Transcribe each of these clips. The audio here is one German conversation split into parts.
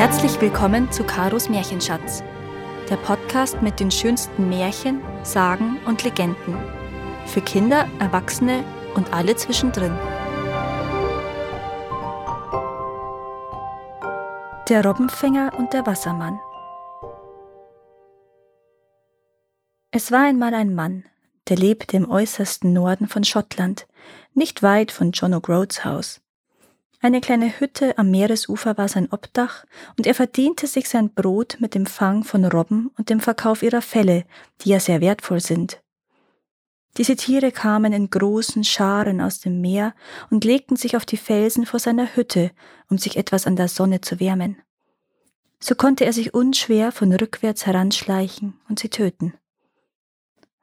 Herzlich willkommen zu Karos Märchenschatz, der Podcast mit den schönsten Märchen, Sagen und Legenden. Für Kinder, Erwachsene und alle zwischendrin. Der Robbenfänger und der Wassermann. Es war einmal ein Mann, der lebte im äußersten Norden von Schottland, nicht weit von John O'Groats Haus. Eine kleine Hütte am Meeresufer war sein Obdach, und er verdiente sich sein Brot mit dem Fang von Robben und dem Verkauf ihrer Felle, die ja sehr wertvoll sind. Diese Tiere kamen in großen Scharen aus dem Meer und legten sich auf die Felsen vor seiner Hütte, um sich etwas an der Sonne zu wärmen. So konnte er sich unschwer von rückwärts heranschleichen und sie töten.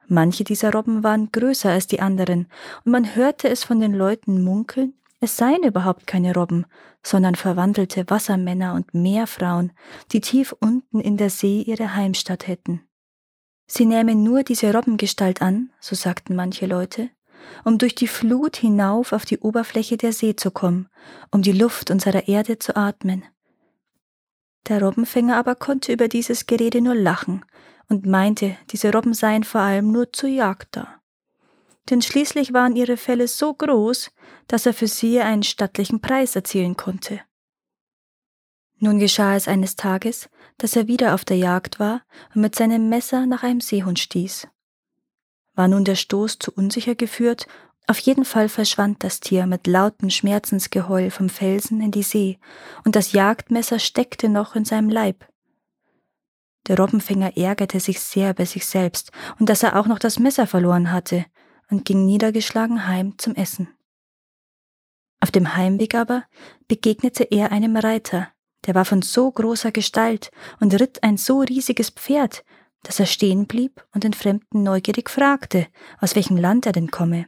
Manche dieser Robben waren größer als die anderen, und man hörte es von den Leuten munkeln, es seien überhaupt keine Robben, sondern verwandelte Wassermänner und Meerfrauen, die tief unten in der See ihre Heimstatt hätten. Sie nähmen nur diese Robbengestalt an, so sagten manche Leute, um durch die Flut hinauf auf die Oberfläche der See zu kommen, um die Luft unserer Erde zu atmen. Der Robbenfänger aber konnte über dieses Gerede nur lachen und meinte, diese Robben seien vor allem nur zur Jagd da. Denn schließlich waren ihre Felle so groß, dass er für sie einen stattlichen Preis erzielen konnte. Nun geschah es eines Tages, dass er wieder auf der Jagd war und mit seinem Messer nach einem Seehund stieß. War nun der Stoß zu unsicher geführt, auf jeden Fall verschwand das Tier mit lautem Schmerzensgeheul vom Felsen in die See, und das Jagdmesser steckte noch in seinem Leib. Der Robbenfänger ärgerte sich sehr bei sich selbst und dass er auch noch das Messer verloren hatte und ging niedergeschlagen heim zum Essen. Auf dem Heimweg aber begegnete er einem Reiter, der war von so großer Gestalt und ritt ein so riesiges Pferd, dass er stehen blieb und den Fremden neugierig fragte, aus welchem Land er denn komme.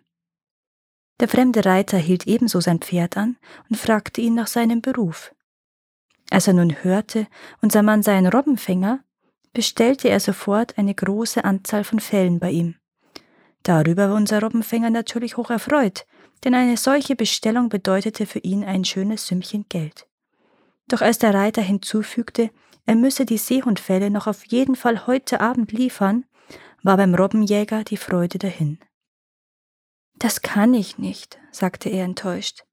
Der fremde Reiter hielt ebenso sein Pferd an und fragte ihn nach seinem Beruf. Als er nun hörte, unser Mann sei ein Robbenfänger, bestellte er sofort eine große Anzahl von Fellen bei ihm. Darüber war unser Robbenfänger natürlich hoch erfreut, denn eine solche Bestellung bedeutete für ihn ein schönes Sümmchen Geld. Doch als der Reiter hinzufügte, er müsse die Seehundfelle noch auf jeden Fall heute Abend liefern, war beim Robbenjäger die Freude dahin. Das kann ich nicht, sagte er enttäuscht,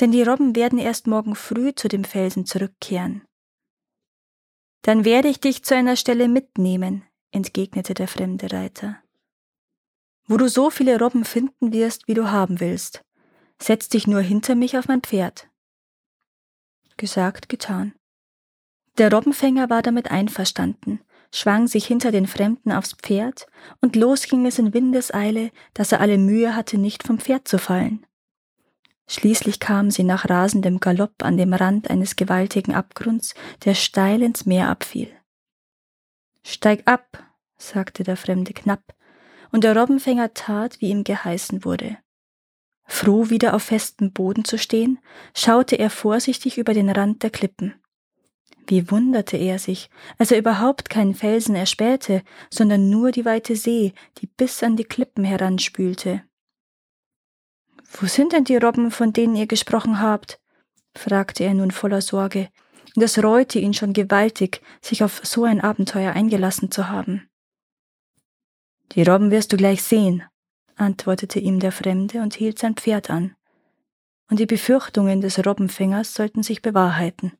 denn die Robben werden erst morgen früh zu dem Felsen zurückkehren. Dann werde ich dich zu einer Stelle mitnehmen, entgegnete der fremde Reiter. Wo du so viele Robben finden wirst, wie du haben willst. Setz dich nur hinter mich auf mein Pferd. Gesagt, getan. Der Robbenfänger war damit einverstanden, schwang sich hinter den Fremden aufs Pferd, und los ging es in Windeseile, dass er alle Mühe hatte, nicht vom Pferd zu fallen. Schließlich kamen sie nach rasendem Galopp an dem Rand eines gewaltigen Abgrunds, der steil ins Meer abfiel. Steig ab, sagte der Fremde knapp, und der Robbenfänger tat, wie ihm geheißen wurde. Froh, wieder auf festem Boden zu stehen, schaute er vorsichtig über den Rand der Klippen. Wie wunderte er sich, als er überhaupt keinen Felsen erspähte, sondern nur die weite See, die bis an die Klippen heranspülte. Wo sind denn die Robben, von denen ihr gesprochen habt? fragte er nun voller Sorge, und es reute ihn schon gewaltig, sich auf so ein Abenteuer eingelassen zu haben. Die Robben wirst du gleich sehen, antwortete ihm der Fremde und hielt sein Pferd an. Und die Befürchtungen des Robbenfängers sollten sich bewahrheiten.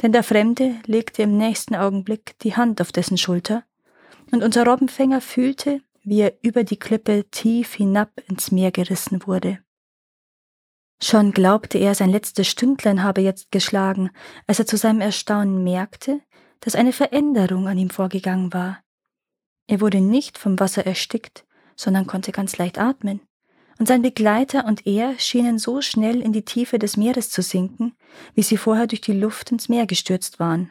Denn der Fremde legte im nächsten Augenblick die Hand auf dessen Schulter, und unser Robbenfänger fühlte, wie er über die Klippe tief hinab ins Meer gerissen wurde. Schon glaubte er, sein letztes Stündlein habe jetzt geschlagen, als er zu seinem Erstaunen merkte, dass eine Veränderung an ihm vorgegangen war. Er wurde nicht vom Wasser erstickt, sondern konnte ganz leicht atmen, und sein Begleiter und er schienen so schnell in die Tiefe des Meeres zu sinken, wie sie vorher durch die Luft ins Meer gestürzt waren.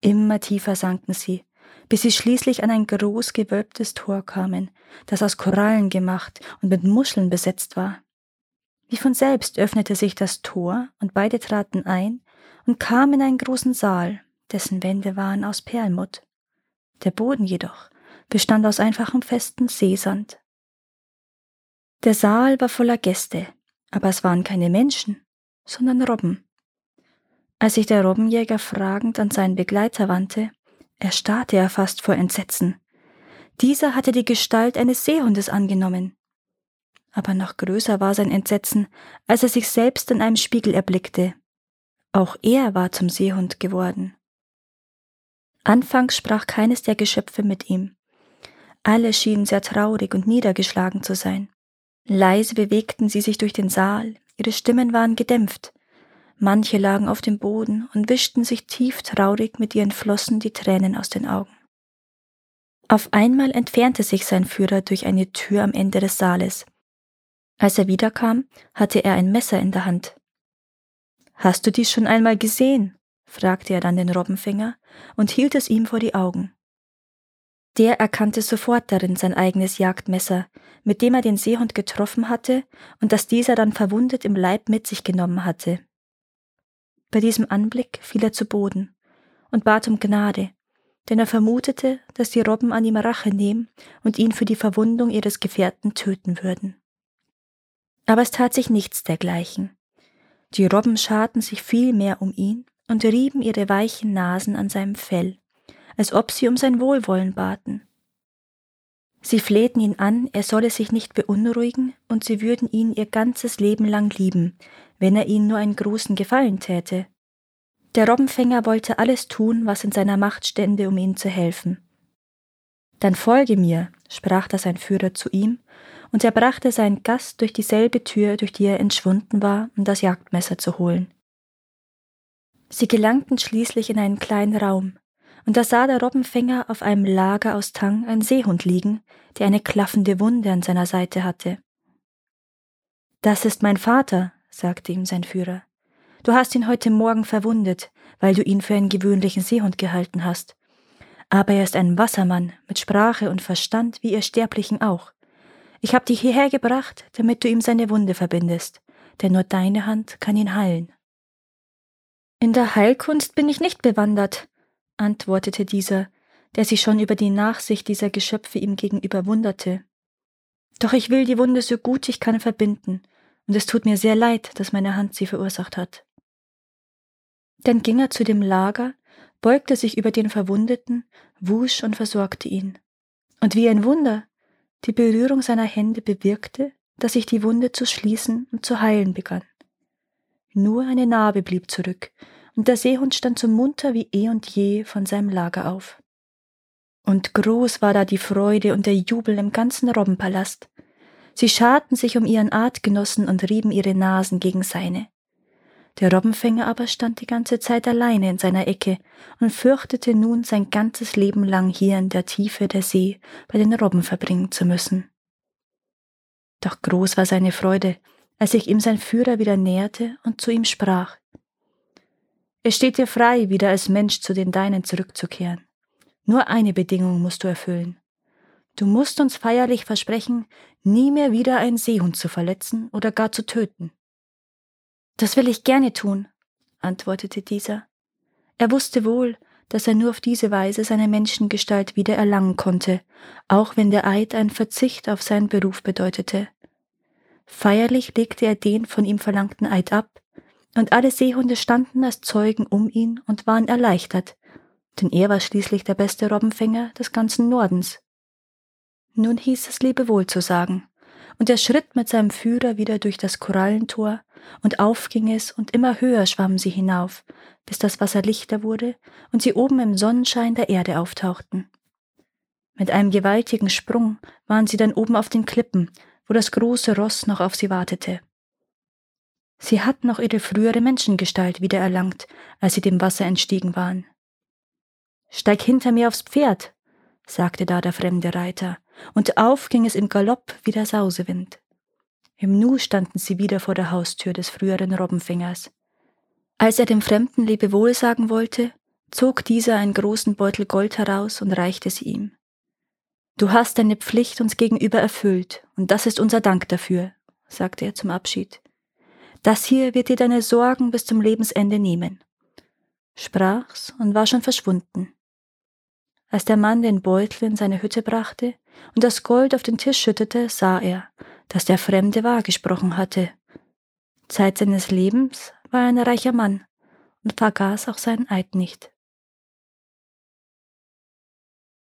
Immer tiefer sanken sie, bis sie schließlich an ein groß gewölbtes Tor kamen, das aus Korallen gemacht und mit Muscheln besetzt war. Wie von selbst öffnete sich das Tor und beide traten ein und kamen in einen großen Saal, dessen Wände waren aus Perlmutt. Der Boden jedoch bestand aus einfachem festen Seesand. Der Saal war voller Gäste, aber es waren keine Menschen, sondern Robben. Als sich der Robbenjäger fragend an seinen Begleiter wandte, erstarrte er fast vor Entsetzen. Dieser hatte die Gestalt eines Seehundes angenommen. Aber noch größer war sein Entsetzen, als er sich selbst in einem Spiegel erblickte. Auch er war zum Seehund geworden. Anfangs sprach keines der Geschöpfe mit ihm. Alle schienen sehr traurig und niedergeschlagen zu sein. Leise bewegten sie sich durch den Saal, ihre Stimmen waren gedämpft. Manche lagen auf dem Boden und wischten sich tief traurig mit ihren Flossen die Tränen aus den Augen. Auf einmal entfernte sich sein Führer durch eine Tür am Ende des Saales. Als er wiederkam, hatte er ein Messer in der Hand. Hast du dies schon einmal gesehen? Fragte er dann den Robbenfänger und hielt es ihm vor die Augen. Der erkannte sofort darin sein eigenes Jagdmesser, mit dem er den Seehund getroffen hatte und das dieser dann verwundet im Leib mit sich genommen hatte. Bei diesem Anblick fiel er zu Boden und bat um Gnade, denn er vermutete, dass die Robben an ihm Rache nehmen und ihn für die Verwundung ihres Gefährten töten würden. Aber es tat sich nichts dergleichen. Die Robben scharten sich vielmehr um ihn und rieben ihre weichen Nasen an seinem Fell als ob sie um sein Wohlwollen baten. Sie flehten ihn an, er solle sich nicht beunruhigen, und sie würden ihn ihr ganzes Leben lang lieben, wenn er ihnen nur einen großen Gefallen täte. Der Robbenfänger wollte alles tun, was in seiner Macht stände, um ihnen zu helfen. Dann folge mir, sprach da sein Führer zu ihm, und er brachte seinen Gast durch dieselbe Tür, durch die er entschwunden war, um das Jagdmesser zu holen. Sie gelangten schließlich in einen kleinen Raum, und da sah der Robbenfänger auf einem Lager aus Tang einen Seehund liegen, der eine klaffende Wunde an seiner Seite hatte. Das ist mein Vater, sagte ihm sein Führer. Du hast ihn heute Morgen verwundet, weil du ihn für einen gewöhnlichen Seehund gehalten hast. Aber er ist ein Wassermann mit Sprache und Verstand wie ihr Sterblichen auch. Ich habe dich hierher gebracht, damit du ihm seine Wunde verbindest, denn nur deine Hand kann ihn heilen. In der Heilkunst bin ich nicht bewandert, antwortete dieser, der sich schon über die Nachsicht dieser Geschöpfe ihm gegenüber wunderte. Doch ich will die Wunde so gut ich kann verbinden, und es tut mir sehr leid, dass meine Hand sie verursacht hat. Dann ging er zu dem Lager, beugte sich über den Verwundeten, wusch und versorgte ihn. Und wie ein Wunder, die Berührung seiner Hände bewirkte, dass sich die Wunde zu schließen und zu heilen begann. Nur eine Narbe blieb zurück, und der Seehund stand so munter wie eh und je von seinem Lager auf. Und groß war da die Freude und der Jubel im ganzen Robbenpalast. Sie scharten sich um ihren Artgenossen und rieben ihre Nasen gegen seine. Der Robbenfänger aber stand die ganze Zeit alleine in seiner Ecke und fürchtete nun sein ganzes Leben lang hier in der Tiefe der See bei den Robben verbringen zu müssen. Doch groß war seine Freude, als sich ihm sein Führer wieder näherte und zu ihm sprach. Es steht dir frei, wieder als Mensch zu den Deinen zurückzukehren. Nur eine Bedingung musst du erfüllen. Du musst uns feierlich versprechen, nie mehr wieder einen Seehund zu verletzen oder gar zu töten. Das will ich gerne tun, antwortete dieser. Er wusste wohl, dass er nur auf diese Weise seine Menschengestalt wieder erlangen konnte, auch wenn der Eid ein Verzicht auf seinen Beruf bedeutete. Feierlich legte er den von ihm verlangten Eid ab, und alle Seehunde standen als Zeugen um ihn und waren erleichtert, denn er war schließlich der beste Robbenfänger des ganzen Nordens. Nun hieß es Lebewohl zu sagen, und er schritt mit seinem Führer wieder durch das Korallentor, und auf ging es, und immer höher schwammen sie hinauf, bis das Wasser lichter wurde und sie oben im Sonnenschein der Erde auftauchten. Mit einem gewaltigen Sprung waren sie dann oben auf den Klippen, wo das große Ross noch auf sie wartete. Sie hatten auch ihre frühere Menschengestalt wiedererlangt, als sie dem Wasser entstiegen waren. Steig hinter mir aufs Pferd, sagte da der fremde Reiter, und auf ging es im Galopp wie der Sausewind. Im Nu standen sie wieder vor der Haustür des früheren Robbenfängers. Als er dem Fremden Lebewohl sagen wollte, zog dieser einen großen Beutel Gold heraus und reichte sie ihm. Du hast deine Pflicht uns gegenüber erfüllt, und das ist unser Dank dafür, sagte er zum Abschied. Das hier wird dir deine Sorgen bis zum Lebensende nehmen. Sprach's und war schon verschwunden. Als der Mann den Beutel in seine Hütte brachte und das Gold auf den Tisch schüttete, sah er, dass der Fremde wahr gesprochen hatte. Zeit seines Lebens war er ein reicher Mann, und vergaß auch seinen Eid nicht.